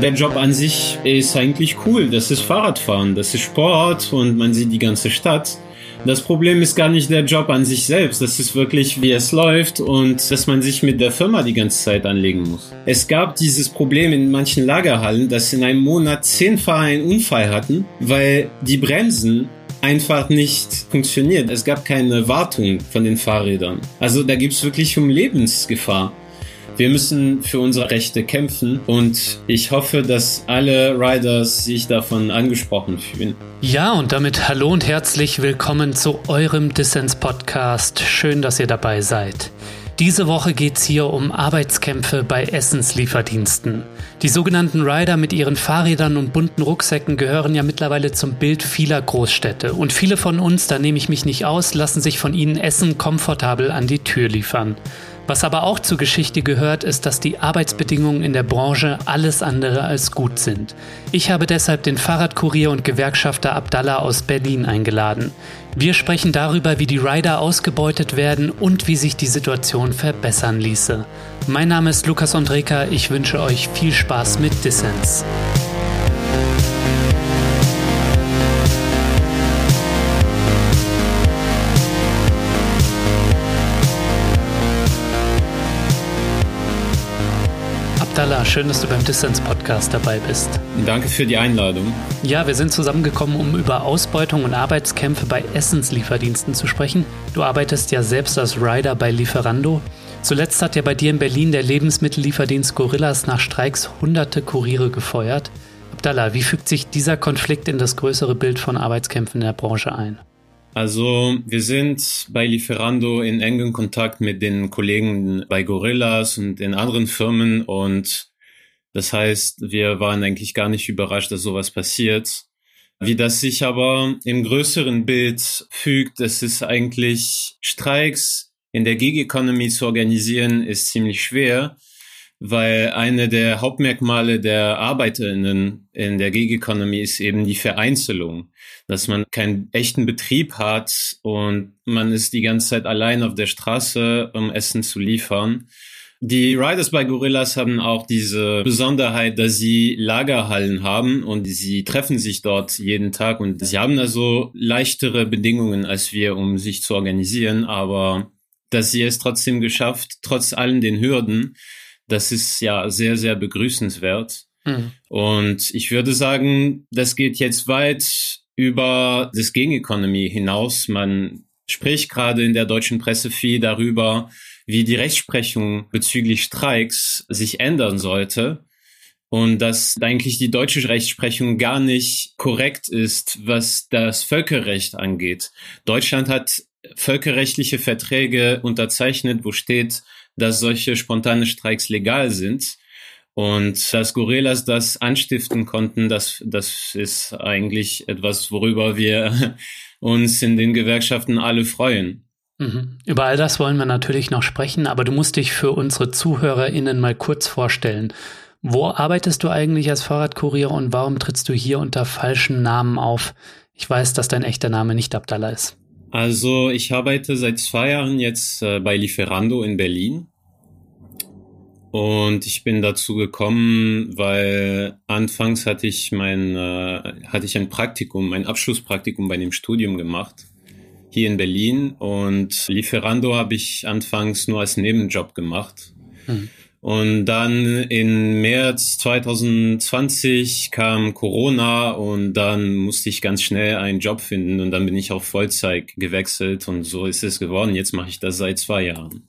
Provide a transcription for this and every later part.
Der Job an sich ist eigentlich cool. Das ist Fahrradfahren, das ist Sport und man sieht die ganze Stadt. Das Problem ist gar nicht der Job an sich selbst, das ist wirklich, wie es läuft und dass man sich mit der Firma die ganze Zeit anlegen muss. Es gab dieses Problem in manchen Lagerhallen, dass in einem Monat zehn Fahrer einen Unfall hatten, weil die Bremsen einfach nicht funktioniert. Es gab keine Wartung von den Fahrrädern. Also da gibt es wirklich um Lebensgefahr. Wir müssen für unsere Rechte kämpfen und ich hoffe, dass alle Riders sich davon angesprochen fühlen. Ja, und damit hallo und herzlich willkommen zu eurem Dissens-Podcast. Schön, dass ihr dabei seid. Diese Woche geht es hier um Arbeitskämpfe bei Essenslieferdiensten. Die sogenannten Rider mit ihren Fahrrädern und bunten Rucksäcken gehören ja mittlerweile zum Bild vieler Großstädte. Und viele von uns, da nehme ich mich nicht aus, lassen sich von ihnen Essen komfortabel an die Tür liefern. Was aber auch zur Geschichte gehört, ist, dass die Arbeitsbedingungen in der Branche alles andere als gut sind. Ich habe deshalb den Fahrradkurier und Gewerkschafter Abdallah aus Berlin eingeladen. Wir sprechen darüber, wie die Rider ausgebeutet werden und wie sich die Situation verbessern ließe. Mein Name ist Lukas Andreka, ich wünsche euch viel Spaß mit Dissens. Abdallah, schön, dass du beim Distance Podcast dabei bist. Danke für die Einladung. Ja, wir sind zusammengekommen, um über Ausbeutung und Arbeitskämpfe bei Essenslieferdiensten zu sprechen. Du arbeitest ja selbst als Rider bei Lieferando. Zuletzt hat ja bei dir in Berlin der Lebensmittellieferdienst Gorillas nach Streiks hunderte Kuriere gefeuert. Abdallah, wie fügt sich dieser Konflikt in das größere Bild von Arbeitskämpfen in der Branche ein? Also wir sind bei Lieferando in engem Kontakt mit den Kollegen bei Gorillas und den anderen Firmen und das heißt, wir waren eigentlich gar nicht überrascht, dass sowas passiert. Wie das sich aber im größeren Bild fügt, das ist eigentlich Streiks in der Gig Economy zu organisieren, ist ziemlich schwer weil eine der Hauptmerkmale der ArbeiterInnen in der Gig Economy ist eben die Vereinzelung, dass man keinen echten Betrieb hat und man ist die ganze Zeit allein auf der Straße, um Essen zu liefern. Die Riders bei Gorillas haben auch diese Besonderheit, dass sie Lagerhallen haben und sie treffen sich dort jeden Tag und sie haben also leichtere Bedingungen als wir, um sich zu organisieren, aber dass sie es trotzdem geschafft, trotz allen den Hürden, das ist ja sehr, sehr begrüßenswert. Mhm. Und ich würde sagen, das geht jetzt weit über das Gig-Economy hinaus. Man spricht gerade in der deutschen Presse viel darüber, wie die Rechtsprechung bezüglich Streiks sich ändern sollte und dass eigentlich die deutsche Rechtsprechung gar nicht korrekt ist, was das Völkerrecht angeht. Deutschland hat völkerrechtliche Verträge unterzeichnet, wo steht, dass solche spontane Streiks legal sind. Und dass Gorillas das anstiften konnten, das, das ist eigentlich etwas, worüber wir uns in den Gewerkschaften alle freuen. Mhm. Über all das wollen wir natürlich noch sprechen, aber du musst dich für unsere ZuhörerInnen mal kurz vorstellen. Wo arbeitest du eigentlich als Fahrradkurier und warum trittst du hier unter falschen Namen auf? Ich weiß, dass dein echter Name nicht Abdallah ist. Also ich arbeite seit zwei Jahren jetzt äh, bei Lieferando in Berlin. Und ich bin dazu gekommen, weil anfangs hatte ich mein, äh, hatte ich ein Praktikum, ein Abschlusspraktikum bei dem Studium gemacht hier in Berlin und Lieferando habe ich anfangs nur als Nebenjob gemacht. Mhm. Und dann in März 2020 kam Corona und dann musste ich ganz schnell einen Job finden und dann bin ich auf Vollzeit gewechselt und so ist es geworden. Jetzt mache ich das seit zwei Jahren.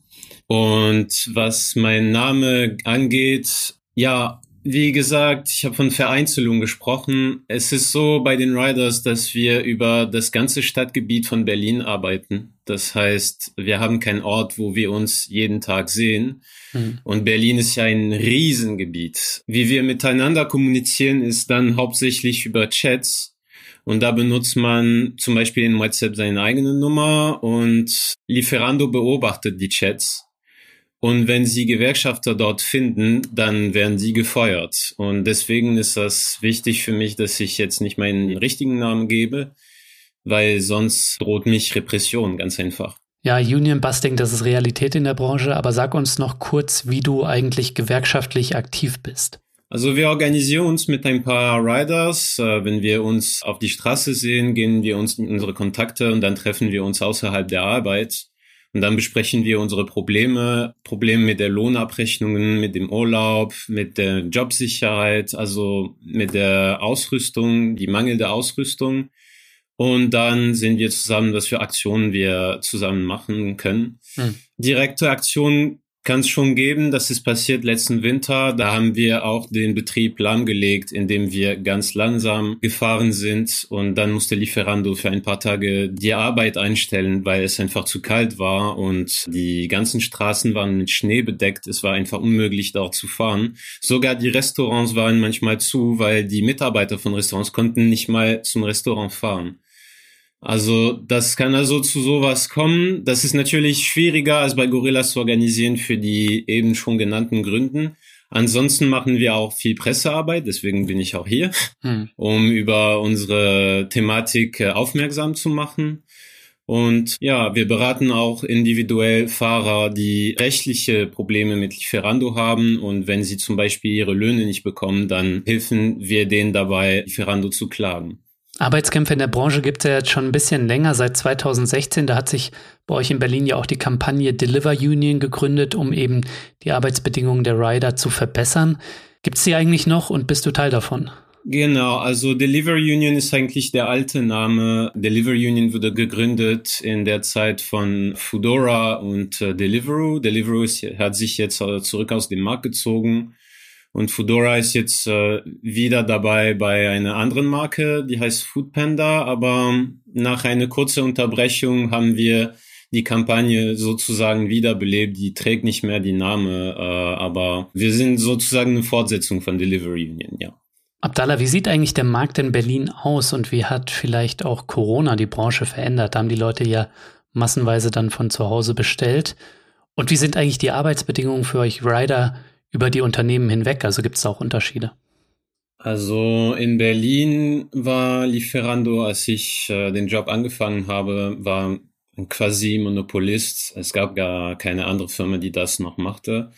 Und was mein Name angeht, ja, wie gesagt, ich habe von Vereinzelung gesprochen. Es ist so bei den Riders, dass wir über das ganze Stadtgebiet von Berlin arbeiten. Das heißt, wir haben keinen Ort, wo wir uns jeden Tag sehen. Mhm. Und Berlin ist ja ein Riesengebiet. Wie wir miteinander kommunizieren, ist dann hauptsächlich über Chats. Und da benutzt man zum Beispiel in WhatsApp seine eigene Nummer und Lieferando beobachtet die Chats und wenn sie Gewerkschafter dort finden, dann werden sie gefeuert. Und deswegen ist das wichtig für mich, dass ich jetzt nicht meinen richtigen Namen gebe, weil sonst droht mich Repression, ganz einfach. Ja, Union Busting, das ist Realität in der Branche, aber sag uns noch kurz, wie du eigentlich gewerkschaftlich aktiv bist. Also wir organisieren uns mit ein paar Riders. Äh, wenn wir uns auf die Straße sehen, gehen wir uns in unsere Kontakte und dann treffen wir uns außerhalb der Arbeit. Und dann besprechen wir unsere Probleme, Probleme mit der Lohnabrechnungen, mit dem Urlaub, mit der Jobsicherheit, also mit der Ausrüstung, die mangelnde Ausrüstung. Und dann sehen wir zusammen, was für Aktionen wir zusammen machen können. Hm. Direkte Aktionen kann es schon geben. Das ist passiert letzten Winter. Da haben wir auch den Betrieb lahmgelegt, indem wir ganz langsam gefahren sind. Und dann musste Lieferando für ein paar Tage die Arbeit einstellen, weil es einfach zu kalt war und die ganzen Straßen waren mit Schnee bedeckt. Es war einfach unmöglich, dort zu fahren. Sogar die Restaurants waren manchmal zu, weil die Mitarbeiter von Restaurants konnten nicht mal zum Restaurant fahren. Also das kann also zu sowas kommen. Das ist natürlich schwieriger als bei Gorillas zu organisieren für die eben schon genannten Gründen. Ansonsten machen wir auch viel Pressearbeit, deswegen bin ich auch hier, hm. um über unsere Thematik äh, aufmerksam zu machen. Und ja, wir beraten auch individuell Fahrer, die rechtliche Probleme mit Lieferando haben. Und wenn sie zum Beispiel ihre Löhne nicht bekommen, dann helfen wir denen dabei, Lieferando zu klagen. Arbeitskämpfe in der Branche gibt es ja jetzt schon ein bisschen länger, seit 2016. Da hat sich bei euch in Berlin ja auch die Kampagne Deliver Union gegründet, um eben die Arbeitsbedingungen der Rider zu verbessern. Gibt es die eigentlich noch und bist du Teil davon? Genau, also Deliver Union ist eigentlich der alte Name. Deliver Union wurde gegründet in der Zeit von Foodora und äh, Deliveroo. Deliveroo hat sich jetzt äh, zurück aus dem Markt gezogen und Foodora ist jetzt äh, wieder dabei bei einer anderen Marke, die heißt Foodpanda. Aber nach einer kurzen Unterbrechung haben wir die Kampagne sozusagen wiederbelebt. Die trägt nicht mehr die Name, äh, aber wir sind sozusagen eine Fortsetzung von Delivery Union, ja. Abdallah, wie sieht eigentlich der Markt in Berlin aus und wie hat vielleicht auch Corona die Branche verändert? Da haben die Leute ja massenweise dann von zu Hause bestellt. Und wie sind eigentlich die Arbeitsbedingungen für euch Rider über die Unternehmen hinweg? Also gibt es da auch Unterschiede? Also in Berlin war Lieferando, als ich äh, den Job angefangen habe, war ein quasi Monopolist. Es gab gar keine andere Firma, die das noch machte.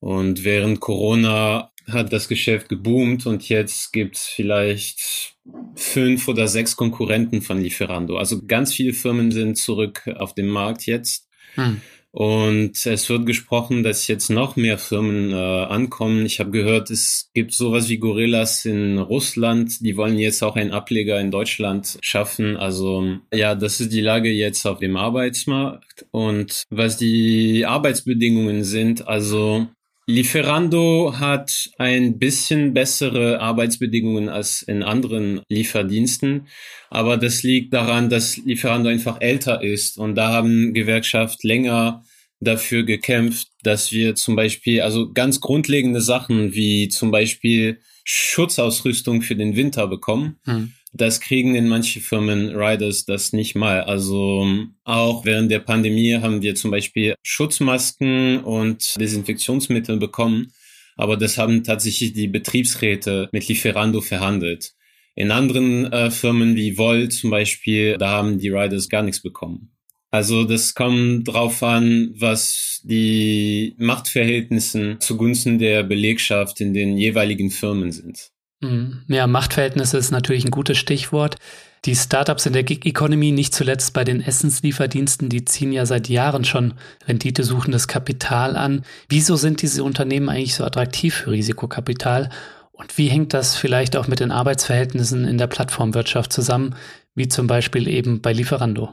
Und während Corona hat das Geschäft geboomt und jetzt gibt's vielleicht fünf oder sechs Konkurrenten von Lieferando. Also ganz viele Firmen sind zurück auf dem Markt jetzt. Hm. Und es wird gesprochen, dass jetzt noch mehr Firmen äh, ankommen. Ich habe gehört, es gibt sowas wie Gorillas in Russland. Die wollen jetzt auch einen Ableger in Deutschland schaffen. Also ja, das ist die Lage jetzt auf dem Arbeitsmarkt. Und was die Arbeitsbedingungen sind, also Lieferando hat ein bisschen bessere Arbeitsbedingungen als in anderen Lieferdiensten, aber das liegt daran, dass Lieferando einfach älter ist und da haben Gewerkschaft länger dafür gekämpft, dass wir zum Beispiel, also ganz grundlegende Sachen wie zum Beispiel Schutzausrüstung für den Winter bekommen. Hm. Das kriegen in manche Firmen Riders das nicht mal. Also auch während der Pandemie haben wir zum Beispiel Schutzmasken und Desinfektionsmittel bekommen. Aber das haben tatsächlich die Betriebsräte mit Lieferando verhandelt. In anderen äh, Firmen wie Volt zum Beispiel, da haben die Riders gar nichts bekommen. Also das kommt drauf an, was die Machtverhältnisse zugunsten der Belegschaft in den jeweiligen Firmen sind. Mhm. Ja, Machtverhältnisse ist natürlich ein gutes Stichwort. Die Startups in der Gig Economy, nicht zuletzt bei den Essenslieferdiensten, die ziehen ja seit Jahren schon renditesuchendes Kapital an. Wieso sind diese Unternehmen eigentlich so attraktiv für Risikokapital? Und wie hängt das vielleicht auch mit den Arbeitsverhältnissen in der Plattformwirtschaft zusammen, wie zum Beispiel eben bei Lieferando?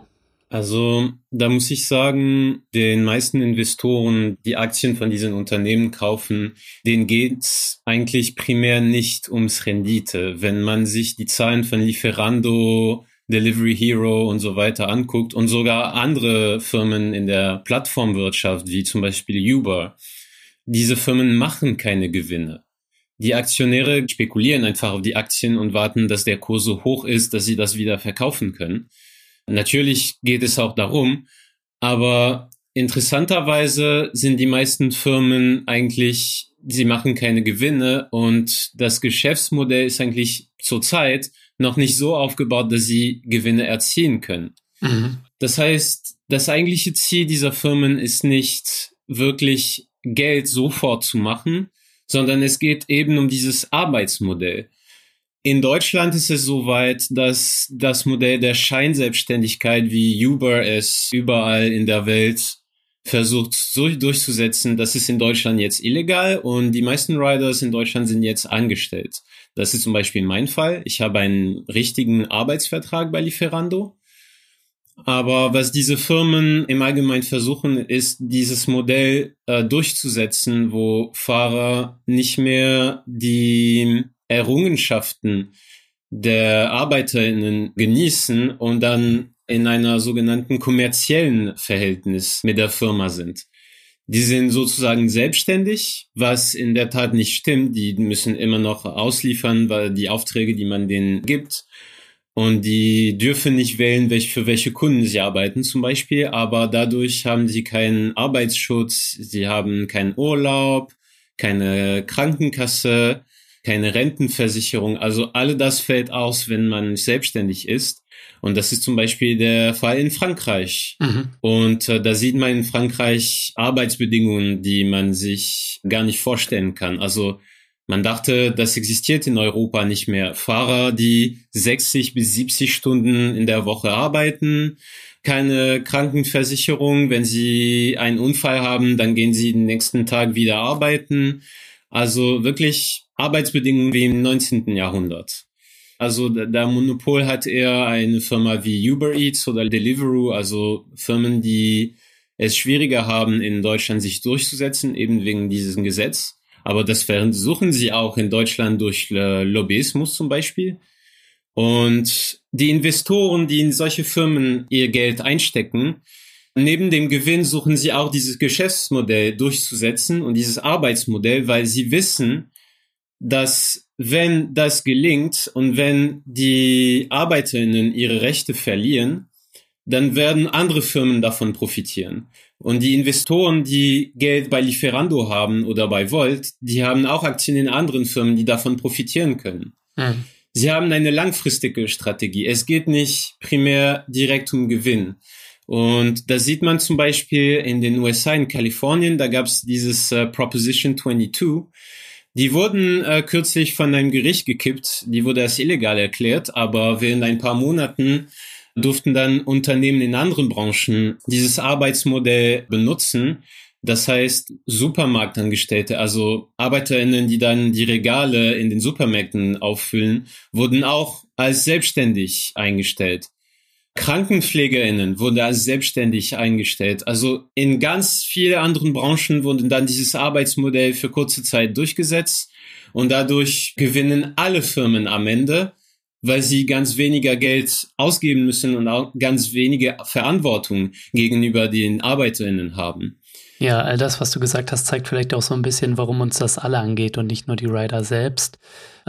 Also da muss ich sagen, den meisten Investoren, die Aktien von diesen Unternehmen kaufen, denen geht's eigentlich primär nicht ums Rendite. Wenn man sich die Zahlen von Lieferando, Delivery Hero und so weiter anguckt und sogar andere Firmen in der Plattformwirtschaft, wie zum Beispiel Uber, diese Firmen machen keine Gewinne. Die Aktionäre spekulieren einfach auf die Aktien und warten, dass der Kurs so hoch ist, dass sie das wieder verkaufen können. Natürlich geht es auch darum, aber interessanterweise sind die meisten Firmen eigentlich, sie machen keine Gewinne und das Geschäftsmodell ist eigentlich zurzeit noch nicht so aufgebaut, dass sie Gewinne erzielen können. Mhm. Das heißt, das eigentliche Ziel dieser Firmen ist nicht wirklich Geld sofort zu machen, sondern es geht eben um dieses Arbeitsmodell. In Deutschland ist es soweit, dass das Modell der Scheinselbstständigkeit, wie Uber es überall in der Welt versucht so durchzusetzen, das ist in Deutschland jetzt illegal und die meisten Riders in Deutschland sind jetzt angestellt. Das ist zum Beispiel mein Fall. Ich habe einen richtigen Arbeitsvertrag bei Lieferando. Aber was diese Firmen im Allgemeinen versuchen, ist dieses Modell äh, durchzusetzen, wo Fahrer nicht mehr die Errungenschaften der ArbeiterInnen genießen und dann in einer sogenannten kommerziellen Verhältnis mit der Firma sind. Die sind sozusagen selbstständig, was in der Tat nicht stimmt. Die müssen immer noch ausliefern, weil die Aufträge, die man denen gibt. Und die dürfen nicht wählen, für welche Kunden sie arbeiten zum Beispiel. Aber dadurch haben sie keinen Arbeitsschutz, sie haben keinen Urlaub, keine Krankenkasse, keine Rentenversicherung. Also alle das fällt aus, wenn man selbstständig ist. Und das ist zum Beispiel der Fall in Frankreich. Mhm. Und äh, da sieht man in Frankreich Arbeitsbedingungen, die man sich gar nicht vorstellen kann. Also man dachte, das existiert in Europa nicht mehr. Fahrer, die 60 bis 70 Stunden in der Woche arbeiten, keine Krankenversicherung. Wenn sie einen Unfall haben, dann gehen sie den nächsten Tag wieder arbeiten. Also wirklich Arbeitsbedingungen wie im 19. Jahrhundert. Also der Monopol hat eher eine Firma wie Uber Eats oder Deliveroo, also Firmen, die es schwieriger haben, in Deutschland sich durchzusetzen, eben wegen diesem Gesetz. Aber das versuchen sie auch in Deutschland durch Lobbyismus zum Beispiel. Und die Investoren, die in solche Firmen ihr Geld einstecken, neben dem Gewinn suchen sie auch dieses Geschäftsmodell durchzusetzen und dieses Arbeitsmodell, weil sie wissen, dass wenn das gelingt und wenn die Arbeiterinnen ihre Rechte verlieren, dann werden andere Firmen davon profitieren. Und die Investoren, die Geld bei Lieferando haben oder bei Volt, die haben auch Aktien in anderen Firmen, die davon profitieren können. Mhm. Sie haben eine langfristige Strategie. Es geht nicht primär direkt um Gewinn. Und da sieht man zum Beispiel in den USA, in Kalifornien, da gab es dieses äh, Proposition 22, die wurden äh, kürzlich von einem Gericht gekippt. Die wurde als illegal erklärt, aber während ein paar Monaten durften dann Unternehmen in anderen Branchen dieses Arbeitsmodell benutzen. Das heißt, Supermarktangestellte, also Arbeiterinnen, die dann die Regale in den Supermärkten auffüllen, wurden auch als selbstständig eingestellt. KrankenpflegerInnen wurden als selbstständig eingestellt. Also in ganz vielen anderen Branchen wurde dann dieses Arbeitsmodell für kurze Zeit durchgesetzt und dadurch gewinnen alle Firmen am Ende, weil sie ganz weniger Geld ausgeben müssen und auch ganz wenige Verantwortung gegenüber den ArbeiterInnen haben. Ja, all das, was du gesagt hast, zeigt vielleicht auch so ein bisschen, warum uns das alle angeht und nicht nur die Rider selbst.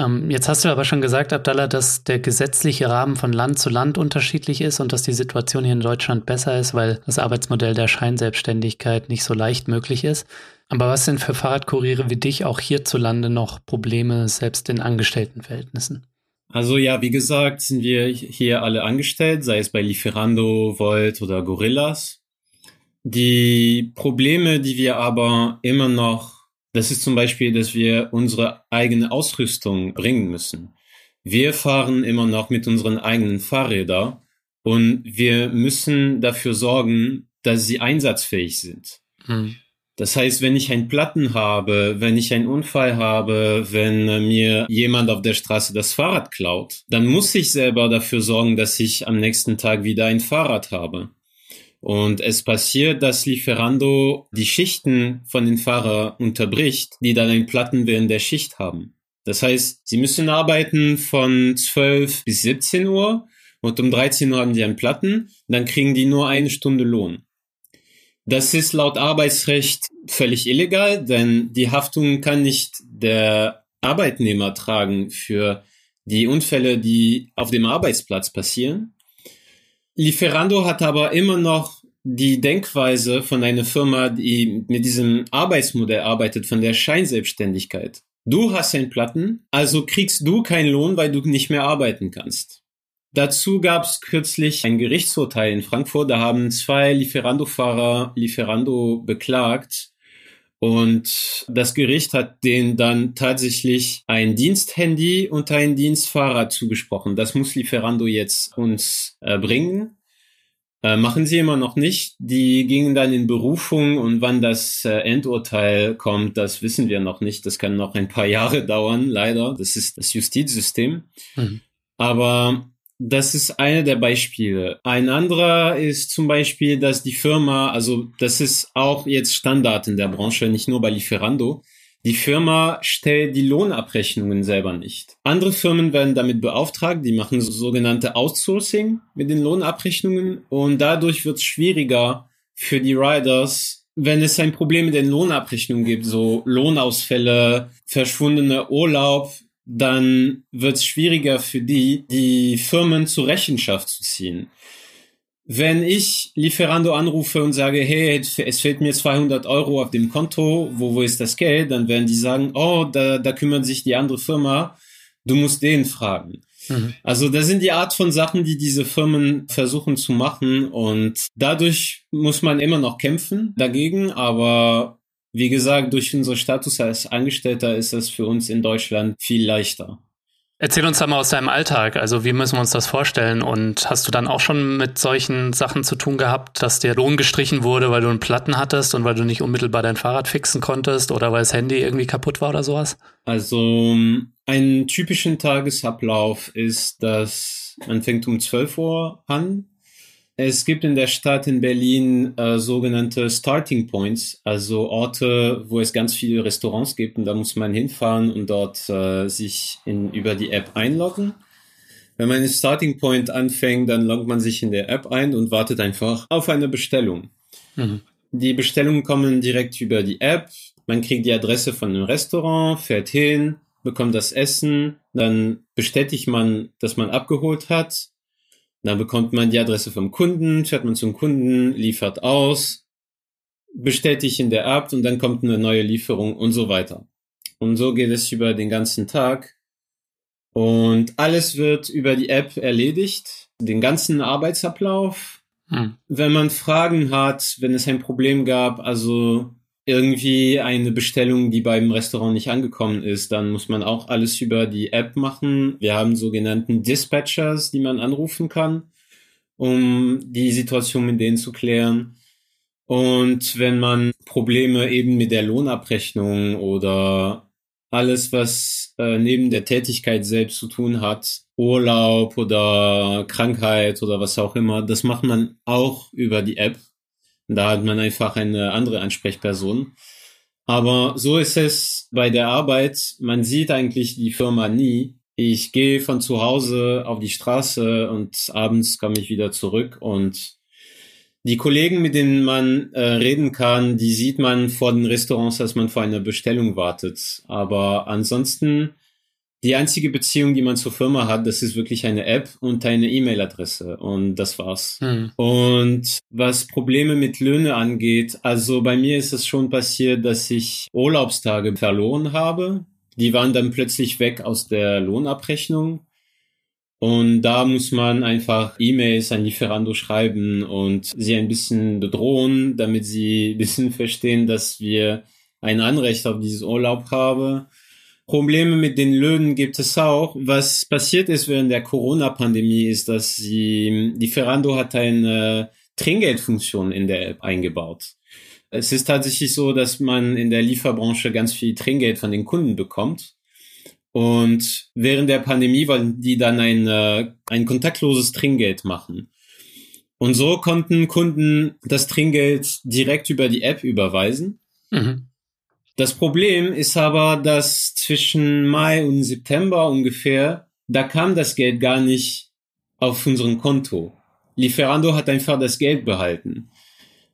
Ähm, jetzt hast du aber schon gesagt, Abdallah, dass der gesetzliche Rahmen von Land zu Land unterschiedlich ist und dass die Situation hier in Deutschland besser ist, weil das Arbeitsmodell der Scheinselbstständigkeit nicht so leicht möglich ist. Aber was sind für Fahrradkuriere wie dich auch hierzulande noch Probleme, selbst in Angestelltenverhältnissen? Also ja, wie gesagt, sind wir hier alle angestellt, sei es bei Lieferando, Volt oder Gorillas. Die Probleme, die wir aber immer noch, das ist zum Beispiel, dass wir unsere eigene Ausrüstung bringen müssen. Wir fahren immer noch mit unseren eigenen Fahrrädern und wir müssen dafür sorgen, dass sie einsatzfähig sind. Hm. Das heißt, wenn ich einen Platten habe, wenn ich einen Unfall habe, wenn mir jemand auf der Straße das Fahrrad klaut, dann muss ich selber dafür sorgen, dass ich am nächsten Tag wieder ein Fahrrad habe. Und es passiert, dass Lieferando die Schichten von den Fahrern unterbricht, die dann einen Platten während der Schicht haben. Das heißt, sie müssen arbeiten von 12 bis 17 Uhr und um 13 Uhr haben sie einen Platten, dann kriegen die nur eine Stunde Lohn. Das ist laut Arbeitsrecht völlig illegal, denn die Haftung kann nicht der Arbeitnehmer tragen für die Unfälle, die auf dem Arbeitsplatz passieren. Lieferando hat aber immer noch die Denkweise von einer Firma, die mit diesem Arbeitsmodell arbeitet, von der Scheinselbstständigkeit. Du hast einen Platten, also kriegst du keinen Lohn, weil du nicht mehr arbeiten kannst. Dazu gab es kürzlich ein Gerichtsurteil in Frankfurt. Da haben zwei Lieferando-Fahrer Lieferando beklagt, Und das Gericht hat denen dann tatsächlich ein Diensthandy und ein Dienstfahrrad zugesprochen. Das muss Lieferando jetzt uns äh, bringen. Äh, machen sie immer noch nicht. Die gingen dann in Berufung und wann das äh, Endurteil kommt, das wissen wir noch nicht. Das kann noch ein paar Jahre dauern, leider. Das ist das Justizsystem. Mhm. Aber das ist eine der Beispiele. Ein anderer ist zum Beispiel, dass die Firma, also das ist auch jetzt Standard in der Branche, nicht nur bei Lieferando. Die Firma stellt die Lohnabrechnungen selber nicht. Andere Firmen werden damit beauftragt, die machen sogenannte Outsourcing mit den Lohnabrechnungen und dadurch wird es schwieriger für die Riders, wenn es ein Problem mit den Lohnabrechnungen gibt, so Lohnausfälle, verschwundene Urlaub, dann wird es schwieriger für die, die Firmen zur Rechenschaft zu ziehen. Wenn ich Lieferando anrufe und sage, hey, es fehlt mir 200 Euro auf dem Konto, wo, wo ist das Geld? Dann werden die sagen, oh, da, da kümmert sich die andere Firma, du musst den fragen. Mhm. Also das sind die Art von Sachen, die diese Firmen versuchen zu machen und dadurch muss man immer noch kämpfen dagegen, aber wie gesagt, durch unseren Status als Angestellter ist es für uns in Deutschland viel leichter. Erzähl uns da mal aus deinem Alltag. Also wie müssen wir uns das vorstellen? Und hast du dann auch schon mit solchen Sachen zu tun gehabt, dass der Lohn gestrichen wurde, weil du einen Platten hattest und weil du nicht unmittelbar dein Fahrrad fixen konntest oder weil das Handy irgendwie kaputt war oder sowas? Also ein typischen Tagesablauf ist, dass man fängt um 12 Uhr an es gibt in der Stadt in Berlin äh, sogenannte Starting Points, also Orte, wo es ganz viele Restaurants gibt und da muss man hinfahren und dort äh, sich in, über die App einloggen. Wenn man einen Starting Point anfängt, dann loggt man sich in der App ein und wartet einfach auf eine Bestellung. Mhm. Die Bestellungen kommen direkt über die App. Man kriegt die Adresse von einem Restaurant, fährt hin, bekommt das Essen, dann bestätigt man, dass man abgeholt hat dann bekommt man die Adresse vom Kunden, fährt man zum Kunden, liefert aus, bestätigt in der App und dann kommt eine neue Lieferung und so weiter. Und so geht es über den ganzen Tag. Und alles wird über die App erledigt, den ganzen Arbeitsablauf. Hm. Wenn man Fragen hat, wenn es ein Problem gab, also irgendwie eine Bestellung, die beim Restaurant nicht angekommen ist, dann muss man auch alles über die App machen. Wir haben sogenannten Dispatchers, die man anrufen kann, um die Situation mit denen zu klären. Und wenn man Probleme eben mit der Lohnabrechnung oder alles, was äh, neben der Tätigkeit selbst zu tun hat, Urlaub oder Krankheit oder was auch immer, das macht man auch über die App. Da hat man einfach eine andere Ansprechperson. Aber so ist es bei der Arbeit. Man sieht eigentlich die Firma nie. Ich gehe von zu Hause auf die Straße und abends komme ich wieder zurück und die Kollegen, mit denen man äh, reden kann, die sieht man vor den Restaurants, als man vor einer Bestellung wartet. Aber ansonsten die einzige Beziehung, die man zur Firma hat, das ist wirklich eine App und eine E-Mail-Adresse und das war's. Hm. Und was Probleme mit Löhne angeht, also bei mir ist es schon passiert, dass ich Urlaubstage verloren habe. Die waren dann plötzlich weg aus der Lohnabrechnung. Und da muss man einfach E-Mails an Lieferando schreiben und sie ein bisschen bedrohen, damit sie ein bisschen verstehen, dass wir ein Anrecht auf dieses Urlaub haben Probleme mit den Löhnen gibt es auch. Was passiert ist während der Corona-Pandemie ist, dass sie, die Ferrando hat eine Trinkgeldfunktion in der App eingebaut. Es ist tatsächlich so, dass man in der Lieferbranche ganz viel Trinkgeld von den Kunden bekommt. Und während der Pandemie wollten die dann ein, ein kontaktloses Trinkgeld machen. Und so konnten Kunden das Trinkgeld direkt über die App überweisen. Mhm. Das Problem ist aber, dass zwischen Mai und September ungefähr, da kam das Geld gar nicht auf unserem Konto. Lieferando hat einfach das Geld behalten.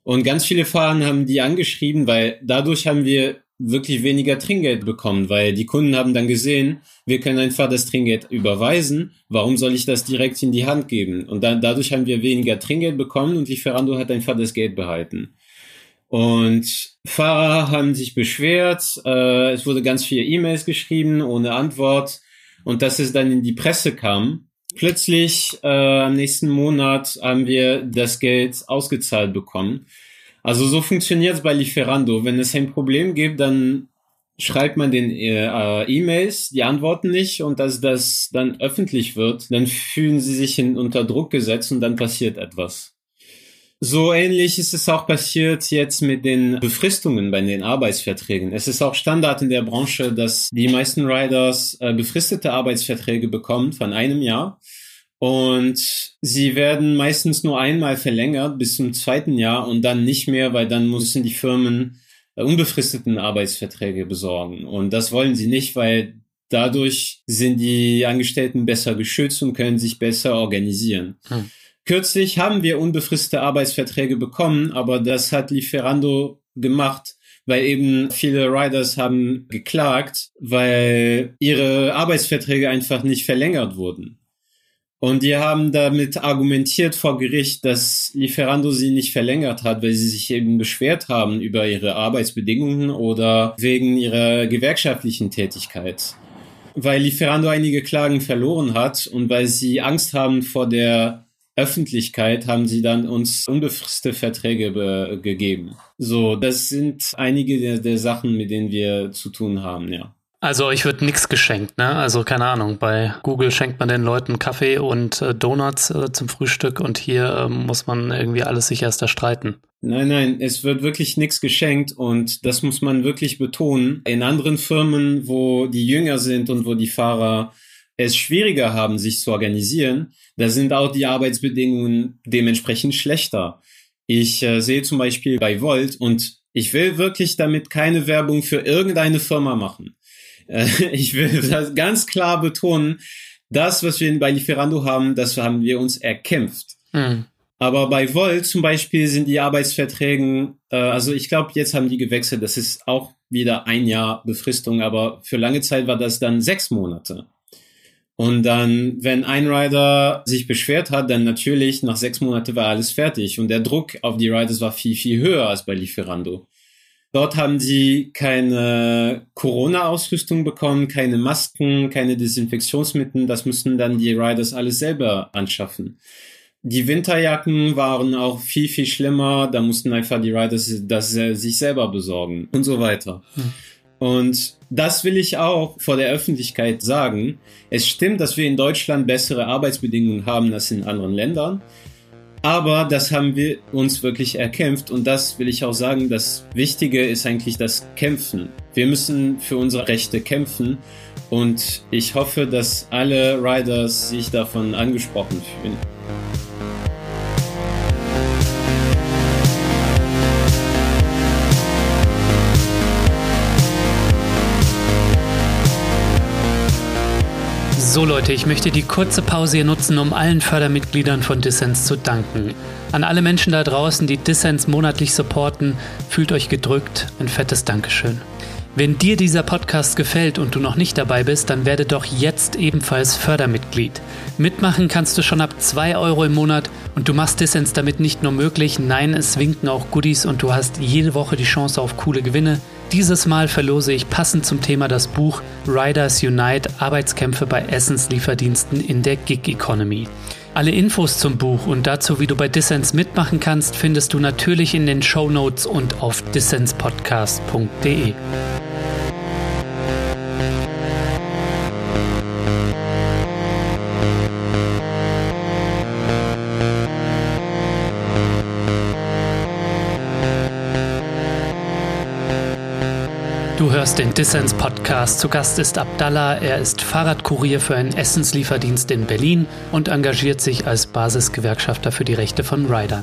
Und ganz viele Fahrer haben die angeschrieben, weil dadurch haben wir wirklich weniger Trinkgeld bekommen, weil die Kunden haben dann gesehen, wir können einfach das Trinkgeld überweisen, warum soll ich das direkt in die Hand geben? Und dann, dadurch haben wir weniger Trinkgeld bekommen und Lieferando hat einfach das Geld behalten. Und Fahrer haben sich beschwert, äh, es wurde ganz viele E-Mails geschrieben ohne Antwort und dass es dann in die Presse kam. Plötzlich äh, am nächsten Monat haben wir das Geld ausgezahlt bekommen. Also so funktioniert es bei Lieferando. Wenn es ein Problem gibt, dann schreibt man den äh, E-Mails, die antworten nicht und dass das dann öffentlich wird, dann fühlen sie sich in, unter Druck gesetzt und dann passiert etwas. So ähnlich ist es auch passiert jetzt mit den Befristungen bei den Arbeitsverträgen. Es ist auch Standard in der Branche, dass die meisten Riders äh, befristete Arbeitsverträge bekommen von einem Jahr. Und sie werden meistens nur einmal verlängert bis zum zweiten Jahr und dann nicht mehr, weil dann müssen die Firmen äh, unbefristeten Arbeitsverträge besorgen. Und das wollen sie nicht, weil dadurch sind die Angestellten besser geschützt und können sich besser organisieren. Hm. Kürzlich haben wir unbefristete Arbeitsverträge bekommen, aber das hat Lieferando gemacht, weil eben viele Riders haben geklagt, weil ihre Arbeitsverträge einfach nicht verlängert wurden. Und die haben damit argumentiert vor Gericht, dass Lieferando sie nicht verlängert hat, weil sie sich eben beschwert haben über ihre Arbeitsbedingungen oder wegen ihrer gewerkschaftlichen Tätigkeit. Weil Lieferando einige Klagen verloren hat und weil sie Angst haben vor der Öffentlichkeit haben sie dann uns unbefristete Verträge gegeben. So, das sind einige der, der Sachen, mit denen wir zu tun haben, ja. Also euch wird nichts geschenkt, ne? Also keine Ahnung, bei Google schenkt man den Leuten Kaffee und äh, Donuts äh, zum Frühstück und hier äh, muss man irgendwie alles sich erst erstreiten. Nein, nein, es wird wirklich nichts geschenkt und das muss man wirklich betonen. In anderen Firmen, wo die jünger sind und wo die Fahrer es schwieriger haben, sich zu organisieren, da sind auch die Arbeitsbedingungen dementsprechend schlechter. Ich äh, sehe zum Beispiel bei Volt und ich will wirklich damit keine Werbung für irgendeine Firma machen. Äh, ich will das ganz klar betonen, das, was wir bei Lieferando haben, das haben wir uns erkämpft. Mhm. Aber bei Volt zum Beispiel sind die Arbeitsverträge, äh, also ich glaube, jetzt haben die gewechselt, das ist auch wieder ein Jahr Befristung, aber für lange Zeit war das dann sechs Monate. Und dann, wenn ein Rider sich beschwert hat, dann natürlich nach sechs Monaten war alles fertig. Und der Druck auf die Riders war viel, viel höher als bei Lieferando. Dort haben sie keine Corona-Ausrüstung bekommen, keine Masken, keine Desinfektionsmittel. Das müssen dann die Riders alles selber anschaffen. Die Winterjacken waren auch viel, viel schlimmer. Da mussten einfach die Riders das sich selber besorgen und so weiter. Hm. Und das will ich auch vor der Öffentlichkeit sagen. Es stimmt, dass wir in Deutschland bessere Arbeitsbedingungen haben als in anderen Ländern. Aber das haben wir uns wirklich erkämpft und das will ich auch sagen, das Wichtige ist eigentlich das Kämpfen. Wir müssen für unsere Rechte kämpfen und ich hoffe, dass alle Riders sich davon angesprochen fühlen. So Leute, ich möchte die kurze Pause hier nutzen, um allen Fördermitgliedern von Dissens zu danken. An alle Menschen da draußen, die Dissens monatlich supporten, fühlt euch gedrückt. Ein fettes Dankeschön. Wenn dir dieser Podcast gefällt und du noch nicht dabei bist, dann werde doch jetzt ebenfalls Fördermitglied. Mitmachen kannst du schon ab 2 Euro im Monat und du machst Dissens damit nicht nur möglich, nein, es winken auch Goodies und du hast jede Woche die Chance auf coole Gewinne. Dieses Mal verlose ich passend zum Thema das Buch Riders Unite Arbeitskämpfe bei Essenslieferdiensten in der Gig Economy. Alle Infos zum Buch und dazu, wie du bei Dissens mitmachen kannst, findest du natürlich in den Show Notes und auf dissenspodcast.de. Du hörst den Dissens Podcast. Zu Gast ist Abdallah. Er ist Fahrradkurier für einen Essenslieferdienst in Berlin und engagiert sich als Basisgewerkschafter für die Rechte von Riders.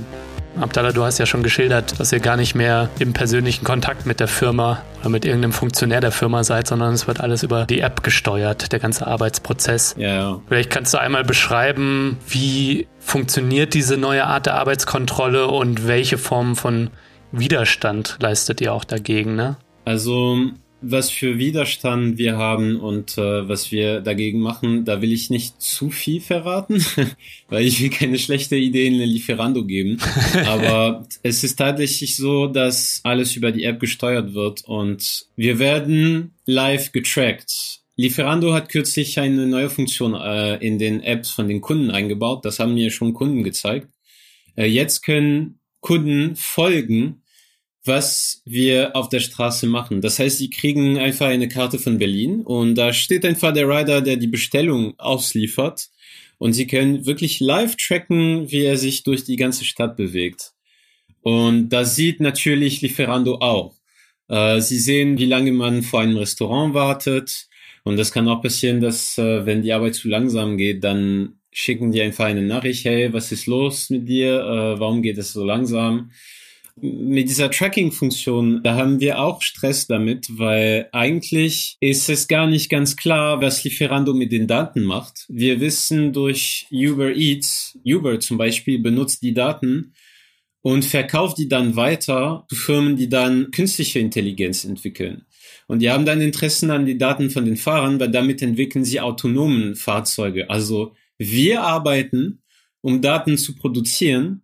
Abdallah, du hast ja schon geschildert, dass ihr gar nicht mehr im persönlichen Kontakt mit der Firma oder mit irgendeinem Funktionär der Firma seid, sondern es wird alles über die App gesteuert, der ganze Arbeitsprozess. Ja, ja. Vielleicht kannst du einmal beschreiben, wie funktioniert diese neue Art der Arbeitskontrolle und welche Form von Widerstand leistet ihr auch dagegen, ne? Also was für Widerstand wir haben und äh, was wir dagegen machen, da will ich nicht zu viel verraten, weil ich will keine schlechte Idee in Lieferando geben. Aber es ist tatsächlich so, dass alles über die App gesteuert wird und wir werden live getrackt. Lieferando hat kürzlich eine neue Funktion äh, in den Apps von den Kunden eingebaut. Das haben mir schon Kunden gezeigt. Äh, jetzt können Kunden folgen, was wir auf der Straße machen. Das heißt, sie kriegen einfach eine Karte von Berlin und da steht einfach der Rider, der die Bestellung ausliefert und sie können wirklich live tracken, wie er sich durch die ganze Stadt bewegt. Und das sieht natürlich Lieferando auch. Äh, sie sehen, wie lange man vor einem Restaurant wartet. Und das kann auch passieren, dass äh, wenn die Arbeit zu langsam geht, dann schicken die einfach eine Nachricht, hey, was ist los mit dir? Äh, warum geht es so langsam? Mit dieser Tracking-Funktion, da haben wir auch Stress damit, weil eigentlich ist es gar nicht ganz klar, was Lieferando mit den Daten macht. Wir wissen durch Uber Eats, Uber zum Beispiel benutzt die Daten und verkauft die dann weiter zu Firmen, die dann künstliche Intelligenz entwickeln. Und die haben dann Interessen an die Daten von den Fahrern, weil damit entwickeln sie autonomen Fahrzeuge. Also wir arbeiten, um Daten zu produzieren,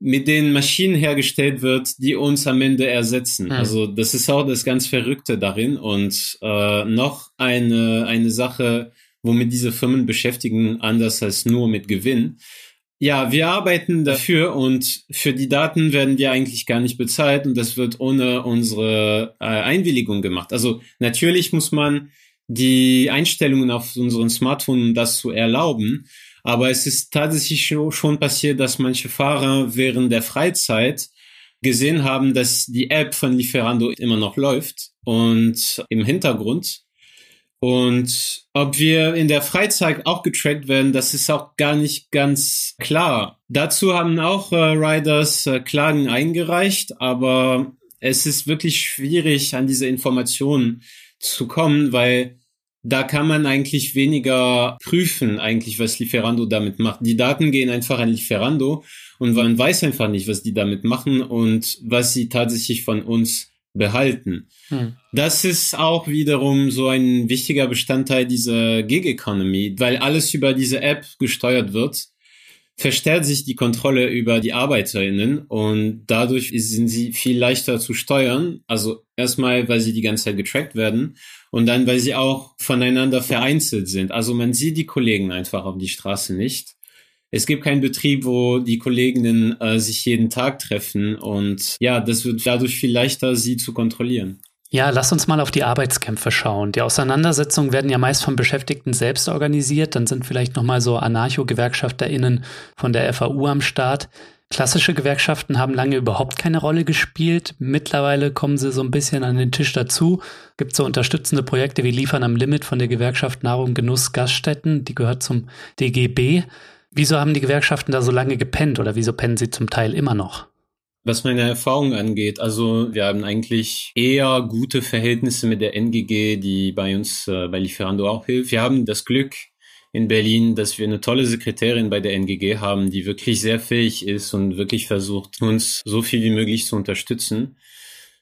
mit denen Maschinen hergestellt wird, die uns am Ende ersetzen. Mhm. Also das ist auch das ganz Verrückte darin. Und äh, noch eine, eine Sache, womit diese Firmen beschäftigen, anders als nur mit Gewinn. Ja, wir arbeiten dafür und für die Daten werden wir eigentlich gar nicht bezahlt und das wird ohne unsere äh, Einwilligung gemacht. Also natürlich muss man die Einstellungen auf unseren Smartphone, um das zu erlauben. Aber es ist tatsächlich schon passiert, dass manche Fahrer während der Freizeit gesehen haben, dass die App von Lieferando immer noch läuft und im Hintergrund. Und ob wir in der Freizeit auch getrackt werden, das ist auch gar nicht ganz klar. Dazu haben auch äh, Riders äh, Klagen eingereicht, aber es ist wirklich schwierig, an diese Informationen zu kommen, weil da kann man eigentlich weniger prüfen, eigentlich, was Lieferando damit macht. Die Daten gehen einfach an Lieferando und man weiß einfach nicht, was die damit machen und was sie tatsächlich von uns behalten. Hm. Das ist auch wiederum so ein wichtiger Bestandteil dieser Gig Economy, weil alles über diese App gesteuert wird verstärkt sich die Kontrolle über die ArbeiterInnen und dadurch sind sie viel leichter zu steuern. Also erstmal, weil sie die ganze Zeit getrackt werden und dann, weil sie auch voneinander vereinzelt sind. Also man sieht die Kollegen einfach auf die Straße nicht. Es gibt keinen Betrieb, wo die Kolleginnen äh, sich jeden Tag treffen und ja, das wird dadurch viel leichter, sie zu kontrollieren. Ja, lass uns mal auf die Arbeitskämpfe schauen. Die Auseinandersetzungen werden ja meist von Beschäftigten selbst organisiert. Dann sind vielleicht nochmal so Anarcho-GewerkschafterInnen von der FAU am Start. Klassische Gewerkschaften haben lange überhaupt keine Rolle gespielt. Mittlerweile kommen sie so ein bisschen an den Tisch dazu. Gibt so unterstützende Projekte wie Liefern am Limit von der Gewerkschaft Nahrung Genuss Gaststätten. Die gehört zum DGB. Wieso haben die Gewerkschaften da so lange gepennt oder wieso pennen sie zum Teil immer noch? Was meine Erfahrung angeht, also wir haben eigentlich eher gute Verhältnisse mit der NGG, die bei uns äh, bei Lieferando auch hilft. Wir haben das Glück in Berlin, dass wir eine tolle Sekretärin bei der NGG haben, die wirklich sehr fähig ist und wirklich versucht, uns so viel wie möglich zu unterstützen.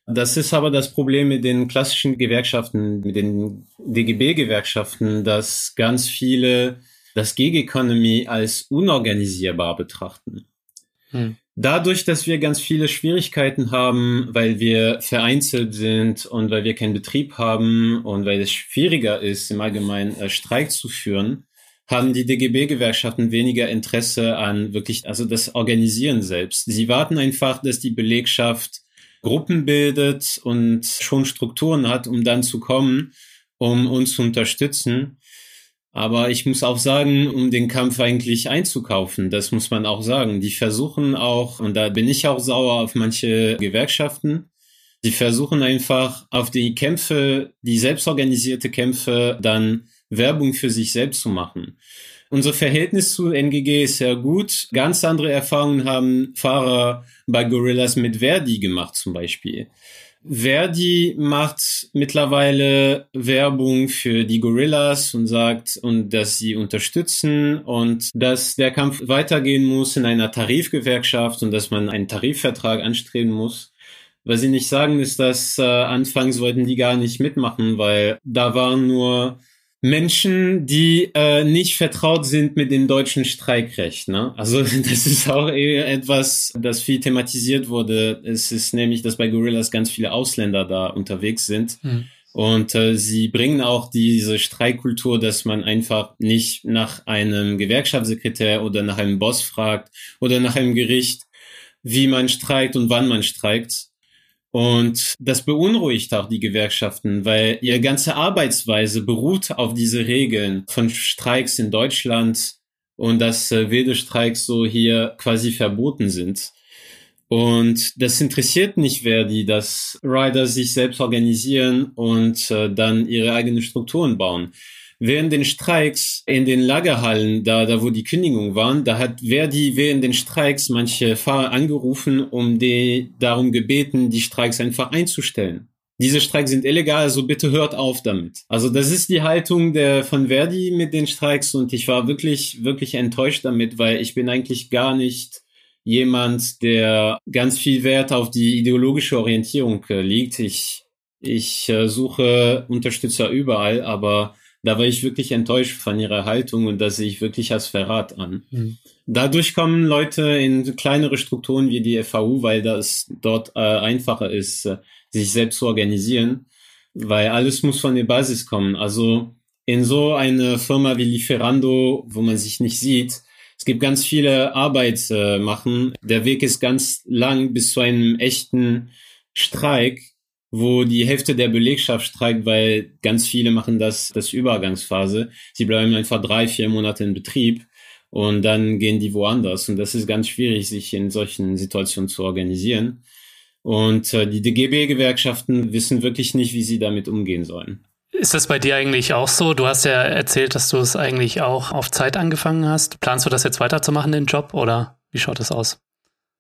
Das ist aber das Problem mit den klassischen Gewerkschaften, mit den DGB-Gewerkschaften, dass ganz viele das Gig Economy als unorganisierbar betrachten. Hm. Dadurch, dass wir ganz viele Schwierigkeiten haben, weil wir vereinzelt sind und weil wir keinen Betrieb haben und weil es schwieriger ist, im Allgemeinen äh, Streik zu führen, haben die DGB-Gewerkschaften weniger Interesse an wirklich, also das Organisieren selbst. Sie warten einfach, dass die Belegschaft Gruppen bildet und schon Strukturen hat, um dann zu kommen, um uns zu unterstützen. Aber ich muss auch sagen, um den Kampf eigentlich einzukaufen, das muss man auch sagen. Die versuchen auch, und da bin ich auch sauer auf manche Gewerkschaften, die versuchen einfach auf die Kämpfe, die selbstorganisierte Kämpfe, dann Werbung für sich selbst zu machen. Unser Verhältnis zu NGG ist sehr gut. Ganz andere Erfahrungen haben Fahrer bei Gorillas mit Verdi gemacht zum Beispiel. Verdi macht mittlerweile Werbung für die Gorillas und sagt, und dass sie unterstützen und dass der Kampf weitergehen muss in einer Tarifgewerkschaft und dass man einen Tarifvertrag anstreben muss. Was sie nicht sagen, ist, dass äh, anfangs wollten die gar nicht mitmachen, weil da waren nur Menschen, die äh, nicht vertraut sind mit dem deutschen Streikrecht. Ne? Also das ist auch eher etwas, das viel thematisiert wurde. Es ist nämlich, dass bei Gorillas ganz viele Ausländer da unterwegs sind. Mhm. Und äh, sie bringen auch diese Streikkultur, dass man einfach nicht nach einem Gewerkschaftssekretär oder nach einem Boss fragt oder nach einem Gericht, wie man streikt und wann man streikt, Und das beunruhigt auch die Gewerkschaften, weil ihre ganze Arbeitsweise beruht auf diese Regeln von Streiks in Deutschland und dass äh, wilde Streiks so hier quasi verboten sind. Und das interessiert nicht Verdi, dass Rider sich selbst organisieren und äh, dann ihre eigenen Strukturen bauen. Während den Streiks in den Lagerhallen, da, da wo die Kündigungen waren, da hat Verdi während den Streiks manche Fahrer angerufen, um die darum gebeten, die Streiks einfach einzustellen. Diese Streiks sind illegal, also bitte hört auf damit. Also das ist die Haltung der von Verdi mit den Streiks und ich war wirklich, wirklich enttäuscht damit, weil ich bin eigentlich gar nicht jemand, der ganz viel Wert auf die ideologische Orientierung äh, liegt. Ich, ich äh, suche Unterstützer überall, aber da war ich wirklich enttäuscht von ihrer Haltung und das sehe ich wirklich als Verrat an. Mhm. Dadurch kommen Leute in kleinere Strukturen wie die FAU, weil das dort äh, einfacher ist, äh, sich selbst zu organisieren, weil alles muss von der Basis kommen. Also in so eine Firma wie Lieferando, wo man sich nicht sieht, es gibt ganz viele Arbeit äh, machen. Der Weg ist ganz lang bis zu einem echten Streik, wo die Hälfte der Belegschaft streikt, weil ganz viele machen das, das Übergangsphase. Sie bleiben einfach drei, vier Monate in Betrieb und dann gehen die woanders. Und das ist ganz schwierig, sich in solchen Situationen zu organisieren. Und äh, die DGB-Gewerkschaften wissen wirklich nicht, wie sie damit umgehen sollen. Ist das bei dir eigentlich auch so? Du hast ja erzählt, dass du es eigentlich auch auf Zeit angefangen hast. Planst du das jetzt weiterzumachen, den Job, oder wie schaut es aus?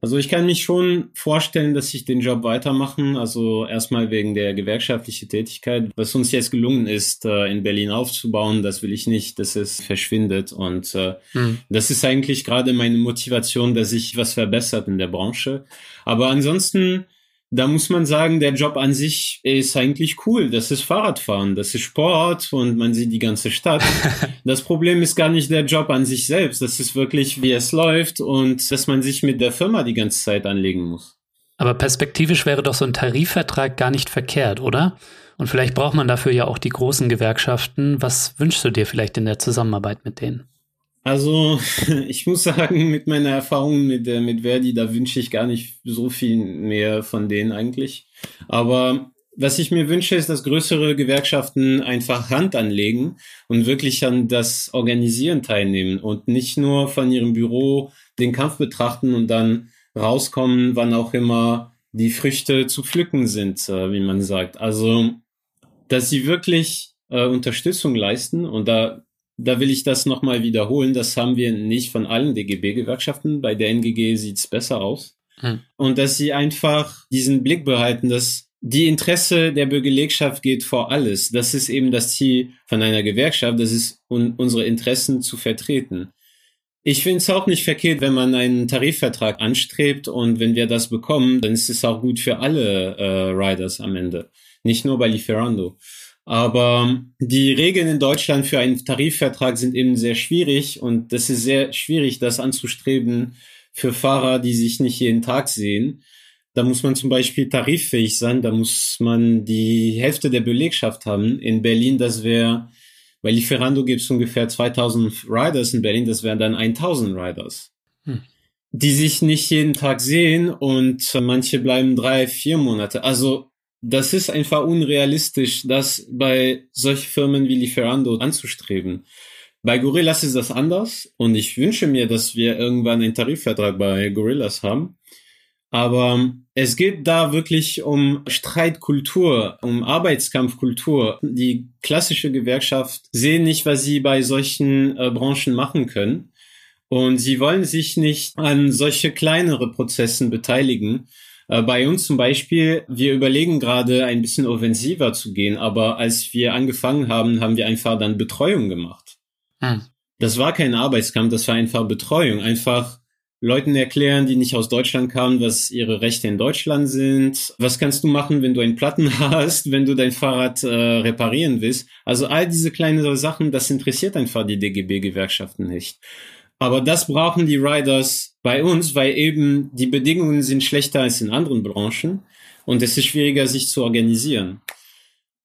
Also ich kann mich schon vorstellen, dass ich den Job weitermachen. Also erstmal wegen der gewerkschaftlichen Tätigkeit. Was uns jetzt gelungen ist, äh, in Berlin aufzubauen, das will ich nicht, dass es verschwindet. Und äh, hm. das ist eigentlich gerade meine Motivation, dass sich was verbessert in der Branche. Aber ansonsten da muss man sagen, der Job an sich ist eigentlich cool. Das ist Fahrradfahren, das ist Sport und man sieht die ganze Stadt. das Problem ist gar nicht der Job an sich selbst. Das ist wirklich, wie es läuft und dass man sich mit der Firma die ganze Zeit anlegen muss. Aber perspektivisch wäre doch so ein Tarifvertrag gar nicht verkehrt, oder? Und vielleicht braucht man dafür ja auch die großen Gewerkschaften. Was wünschst du dir vielleicht in der Zusammenarbeit mit denen? Also ich muss sagen, mit meiner Erfahrung mit, äh, mit Verdi, da wünsche ich gar nicht so viel mehr von denen eigentlich. Aber was ich mir wünsche, ist, dass größere Gewerkschaften einfach Hand anlegen und wirklich an das Organisieren teilnehmen und nicht nur von ihrem Büro den Kampf betrachten und dann rauskommen, wann auch immer die Früchte zu pflücken sind, äh, wie man sagt. Also, dass sie wirklich äh, Unterstützung leisten und da da will ich das nochmal wiederholen. Das haben wir nicht von allen DGB-Gewerkschaften. Bei der NGG sieht's besser aus. Hm. Und dass sie einfach diesen Blick behalten, dass die Interesse der Belegschaft geht vor alles. Das ist eben das Ziel von einer Gewerkschaft. Das ist un unsere Interessen zu vertreten. Ich finde es auch nicht verkehrt, wenn man einen Tarifvertrag anstrebt und wenn wir das bekommen, dann ist es auch gut für alle äh, Riders am Ende. Nicht nur bei Lieferando. Aber die Regeln in Deutschland für einen Tarifvertrag sind eben sehr schwierig und das ist sehr schwierig, das anzustreben für Fahrer, die sich nicht jeden Tag sehen. Da muss man zum Beispiel tariffähig sein, da muss man die Hälfte der Belegschaft haben. In Berlin, das wäre, bei Lieferando gibt es ungefähr 2000 Riders in Berlin, das wären dann 1000 Riders. Hm. Die sich nicht jeden Tag sehen und manche bleiben drei, vier Monate. Also das ist einfach unrealistisch, das bei solchen Firmen wie Lieferando anzustreben. Bei Gorillas ist das anders und ich wünsche mir, dass wir irgendwann einen Tarifvertrag bei Gorillas haben. Aber es geht da wirklich um Streitkultur, um Arbeitskampfkultur. Die klassische Gewerkschaft sehen nicht, was sie bei solchen äh, Branchen machen können. Und sie wollen sich nicht an solche kleinere Prozessen beteiligen. Äh, bei uns zum Beispiel, wir überlegen gerade ein bisschen offensiver zu gehen, aber als wir angefangen haben, haben wir einfach dann Betreuung gemacht. Hm. Das war kein Arbeitskampf, das war einfach Betreuung. Einfach Leuten erklären, die nicht aus Deutschland kamen, was ihre Rechte in Deutschland sind. Was kannst du machen, wenn du einen Platten hast, wenn du dein Fahrrad äh, reparieren willst? Also all diese kleinen Sachen, das interessiert einfach die DGB-Gewerkschaften nicht. Aber das brauchen die Riders bei uns, weil eben die Bedingungen sind schlechter als in anderen Branchen und es ist schwieriger, sich zu organisieren.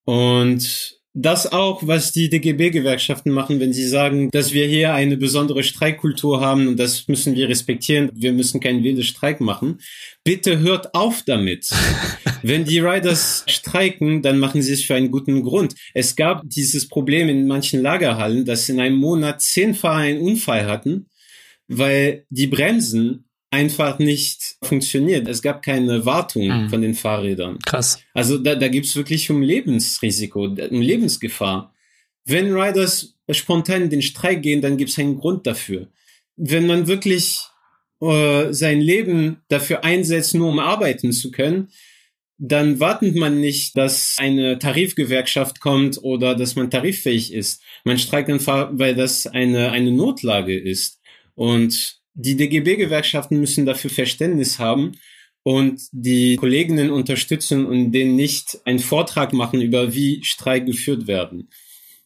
Und das auch, was die DGB-Gewerkschaften machen, wenn sie sagen, dass wir hier eine besondere Streikkultur haben und das müssen wir respektieren, wir müssen keinen wilden Streik machen. Bitte hört auf damit. wenn die Riders streiken, dann machen sie es für einen guten Grund. Es gab dieses Problem in manchen Lagerhallen, dass in einem Monat zehn Fahrer einen Unfall hatten, weil die Bremsen einfach nicht funktioniert. Es gab keine Wartung mhm. von den Fahrrädern. Krass. Also da, da gibt es wirklich um Lebensrisiko, um Lebensgefahr. Wenn Riders spontan in den Streik gehen, dann gibt es einen Grund dafür. Wenn man wirklich äh, sein Leben dafür einsetzt, nur um arbeiten zu können, dann wartet man nicht, dass eine Tarifgewerkschaft kommt oder dass man tariffähig ist. Man streikt einfach, weil das eine, eine Notlage ist. Und die DGB-Gewerkschaften müssen dafür Verständnis haben und die Kolleginnen unterstützen und denen nicht einen Vortrag machen über wie Streik geführt werden.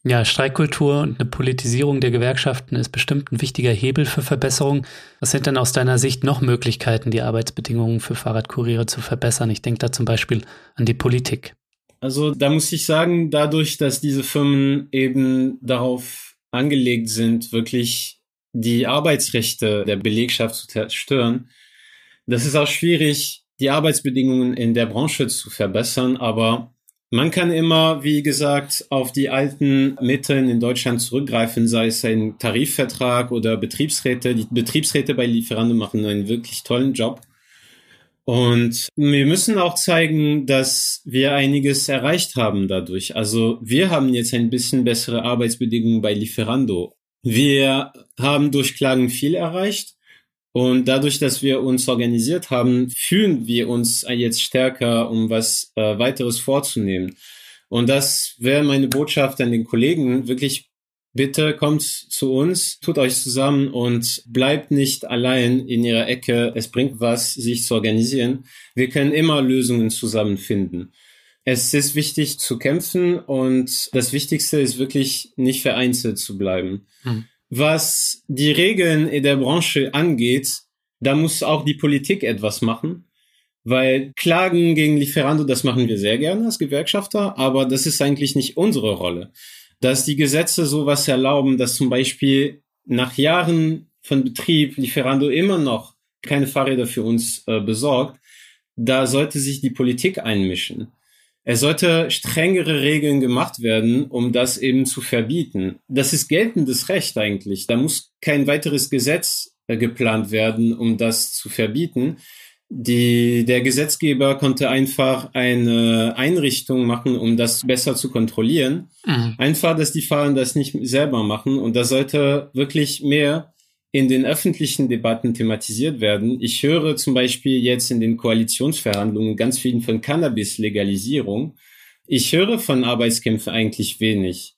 Ja, Streikkultur und eine Politisierung der Gewerkschaften ist bestimmt ein wichtiger Hebel für Verbesserung. Was sind denn aus deiner Sicht noch Möglichkeiten, die Arbeitsbedingungen für Fahrradkuriere zu verbessern? Ich denke da zum Beispiel an die Politik. Also da muss ich sagen, dadurch, dass diese Firmen eben darauf angelegt sind, wirklich die Arbeitsrechte der Belegschaft zu zerstören. Das ist auch schwierig, die Arbeitsbedingungen in der Branche zu verbessern, aber man kann immer, wie gesagt, auf die alten Mittel in Deutschland zurückgreifen, sei es ein Tarifvertrag oder Betriebsräte. Die Betriebsräte bei Lieferando machen einen wirklich tollen Job. Und wir müssen auch zeigen, dass wir einiges erreicht haben dadurch. Also wir haben jetzt ein bisschen bessere Arbeitsbedingungen bei Lieferando. Wir haben durch Klagen viel erreicht. Und dadurch, dass wir uns organisiert haben, fühlen wir uns jetzt stärker, um was äh, weiteres vorzunehmen. Und das wäre meine Botschaft an den Kollegen. Wirklich, bitte kommt zu uns, tut euch zusammen und bleibt nicht allein in ihrer Ecke. Es bringt was, sich zu organisieren. Wir können immer Lösungen zusammenfinden. Es ist wichtig zu kämpfen und das Wichtigste ist wirklich nicht vereinzelt zu bleiben. Hm. Was die Regeln in der Branche angeht, da muss auch die Politik etwas machen, weil Klagen gegen Lieferando, das machen wir sehr gerne als Gewerkschafter, aber das ist eigentlich nicht unsere Rolle. Dass die Gesetze sowas erlauben, dass zum Beispiel nach Jahren von Betrieb Lieferando immer noch keine Fahrräder für uns äh, besorgt, da sollte sich die Politik einmischen. Es sollte strengere Regeln gemacht werden, um das eben zu verbieten. Das ist geltendes Recht eigentlich. Da muss kein weiteres Gesetz äh, geplant werden, um das zu verbieten. Die, der Gesetzgeber konnte einfach eine Einrichtung machen, um das besser zu kontrollieren. Mhm. Einfach, dass die Fahrer das nicht selber machen. Und das sollte wirklich mehr in den öffentlichen Debatten thematisiert werden. Ich höre zum Beispiel jetzt in den Koalitionsverhandlungen ganz viel von Cannabis-Legalisierung. Ich höre von Arbeitskämpfen eigentlich wenig.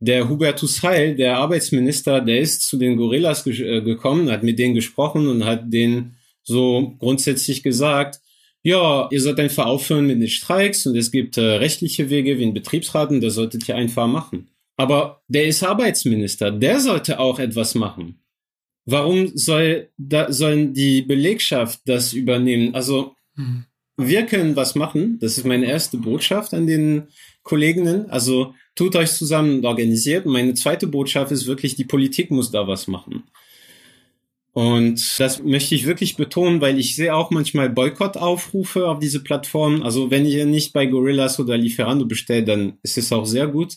Der Hubertus Heil, der Arbeitsminister, der ist zu den Gorillas ge äh, gekommen, hat mit denen gesprochen und hat denen so grundsätzlich gesagt, ja, ihr sollt einfach aufhören mit den Streiks und es gibt äh, rechtliche Wege wie ein Betriebsrat und das solltet ihr einfach machen. Aber der ist Arbeitsminister, der sollte auch etwas machen. Warum soll da, sollen die Belegschaft das übernehmen? Also mhm. wir können was machen. Das ist meine erste Botschaft an den Kolleginnen. Also tut euch zusammen und organisiert. Und meine zweite Botschaft ist wirklich, die Politik muss da was machen. Und das möchte ich wirklich betonen, weil ich sehe auch manchmal Boykottaufrufe auf diese Plattformen. Also wenn ihr nicht bei Gorillas oder Lieferando bestellt, dann ist es auch sehr gut.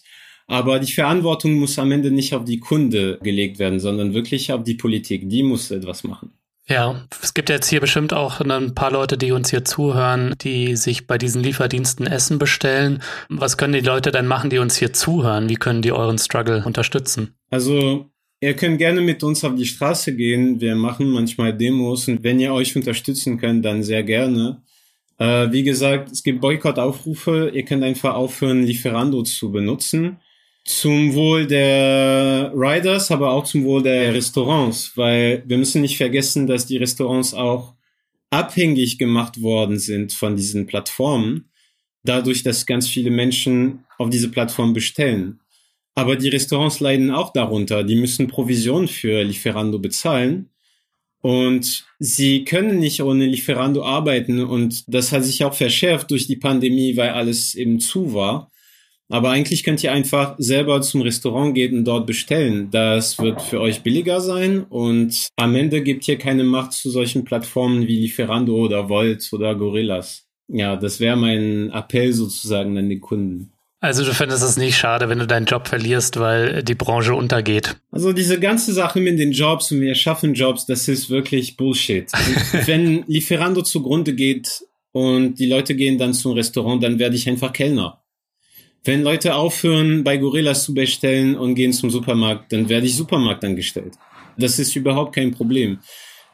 Aber die Verantwortung muss am Ende nicht auf die Kunde gelegt werden, sondern wirklich auf die Politik. Die muss etwas machen. Ja, es gibt jetzt hier bestimmt auch ein paar Leute, die uns hier zuhören, die sich bei diesen Lieferdiensten Essen bestellen. Was können die Leute denn machen, die uns hier zuhören? Wie können die euren Struggle unterstützen? Also Ihr könnt gerne mit uns auf die Straße gehen. Wir machen manchmal Demos und wenn ihr euch unterstützen könnt, dann sehr gerne. Äh, wie gesagt, es gibt Boykottaufrufe. Ihr könnt einfach aufhören, Lieferando zu benutzen zum Wohl der Riders, aber auch zum Wohl der Restaurants, weil wir müssen nicht vergessen, dass die Restaurants auch abhängig gemacht worden sind von diesen Plattformen, dadurch, dass ganz viele Menschen auf diese Plattform bestellen. Aber die Restaurants leiden auch darunter. Die müssen Provision für Lieferando bezahlen. Und sie können nicht ohne Lieferando arbeiten. Und das hat sich auch verschärft durch die Pandemie, weil alles eben zu war. Aber eigentlich könnt ihr einfach selber zum Restaurant gehen und dort bestellen. Das wird für euch billiger sein und am Ende gibt ihr keine Macht zu solchen Plattformen wie Lieferando oder Volt oder Gorillas. Ja, das wäre mein Appell sozusagen an die Kunden. Also du findest es nicht schade, wenn du deinen Job verlierst, weil die Branche untergeht. Also diese ganze Sache mit den Jobs und wir schaffen Jobs, das ist wirklich Bullshit. wenn Lieferando zugrunde geht und die Leute gehen dann zum Restaurant, dann werde ich einfach Kellner. Wenn Leute aufhören, bei Gorillas zu bestellen und gehen zum Supermarkt, dann werde ich Supermarktangestellt. Das ist überhaupt kein Problem.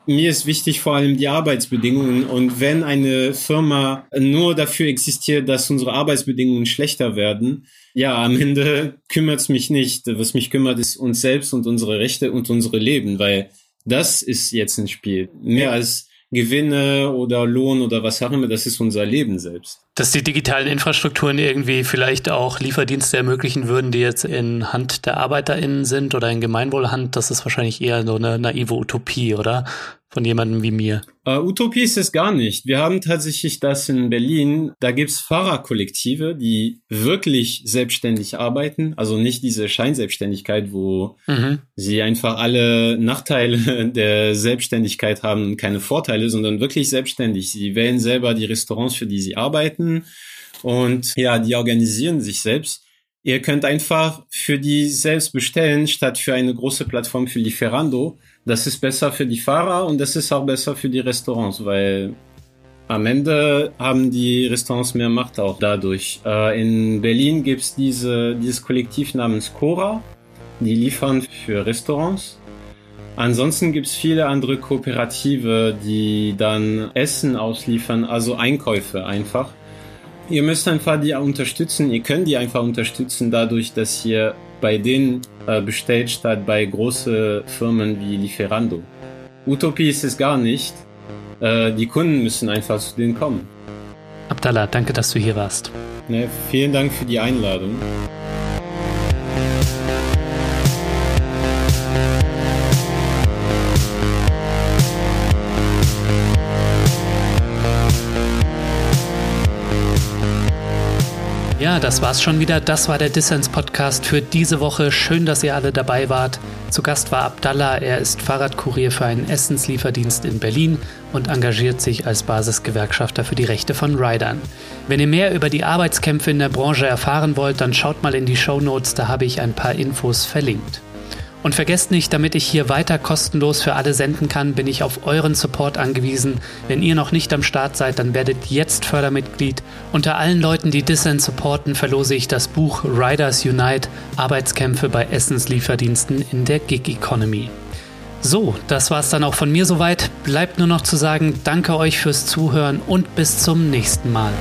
Mir ist wichtig vor allem die Arbeitsbedingungen und wenn eine Firma nur dafür existiert, dass unsere Arbeitsbedingungen schlechter werden, ja, am Ende kümmert es mich nicht. Was mich kümmert, ist uns selbst und unsere Rechte und unsere Leben, weil das ist jetzt ein Spiel. Mehr als Gewinne oder Lohn oder was auch immer, das ist unser Leben selbst. Dass die digitalen Infrastrukturen irgendwie vielleicht auch Lieferdienste ermöglichen würden, die jetzt in Hand der ArbeiterInnen sind oder in Gemeinwohlhand, das ist wahrscheinlich eher so eine naive Utopie, oder? von jemandem wie mir? Uh, Utopie ist es gar nicht. Wir haben tatsächlich das in Berlin. Da gibt's Fahrerkollektive, die wirklich selbstständig arbeiten. Also nicht diese Scheinselbstständigkeit, wo mhm. sie einfach alle Nachteile der Selbstständigkeit haben und keine Vorteile, sondern wirklich selbstständig. Sie wählen selber die Restaurants, für die sie arbeiten. Und ja, die organisieren sich selbst. Ihr könnt einfach für die selbst bestellen, statt für eine große Plattform für Lieferando. Das ist besser für die Fahrer und das ist auch besser für die Restaurants, weil am Ende haben die Restaurants mehr Macht auch dadurch. Äh, in Berlin gibt's diese, dieses Kollektiv namens Cora, die liefern für Restaurants. Ansonsten gibt's viele andere Kooperative, die dann Essen ausliefern, also Einkäufe einfach. Ihr müsst einfach die unterstützen, ihr könnt die einfach unterstützen dadurch, dass ihr bei denen äh, bestellt statt bei großen Firmen wie Lieferando. Utopie ist es gar nicht. Äh, die Kunden müssen einfach zu denen kommen. Abdallah, danke, dass du hier warst. Ne, vielen Dank für die Einladung. Ja, das war's schon wieder. Das war der Dissens Podcast für diese Woche. Schön, dass ihr alle dabei wart. Zu Gast war Abdallah. Er ist Fahrradkurier für einen Essenslieferdienst in Berlin und engagiert sich als Basisgewerkschafter für die Rechte von Riders. Wenn ihr mehr über die Arbeitskämpfe in der Branche erfahren wollt, dann schaut mal in die Show Notes. Da habe ich ein paar Infos verlinkt. Und vergesst nicht, damit ich hier weiter kostenlos für alle senden kann, bin ich auf euren Support angewiesen. Wenn ihr noch nicht am Start seid, dann werdet jetzt Fördermitglied. Unter allen Leuten, die Dissent supporten, verlose ich das Buch Riders Unite Arbeitskämpfe bei Essenslieferdiensten in der Gig Economy. So, das war's dann auch von mir soweit. Bleibt nur noch zu sagen, danke euch fürs Zuhören und bis zum nächsten Mal.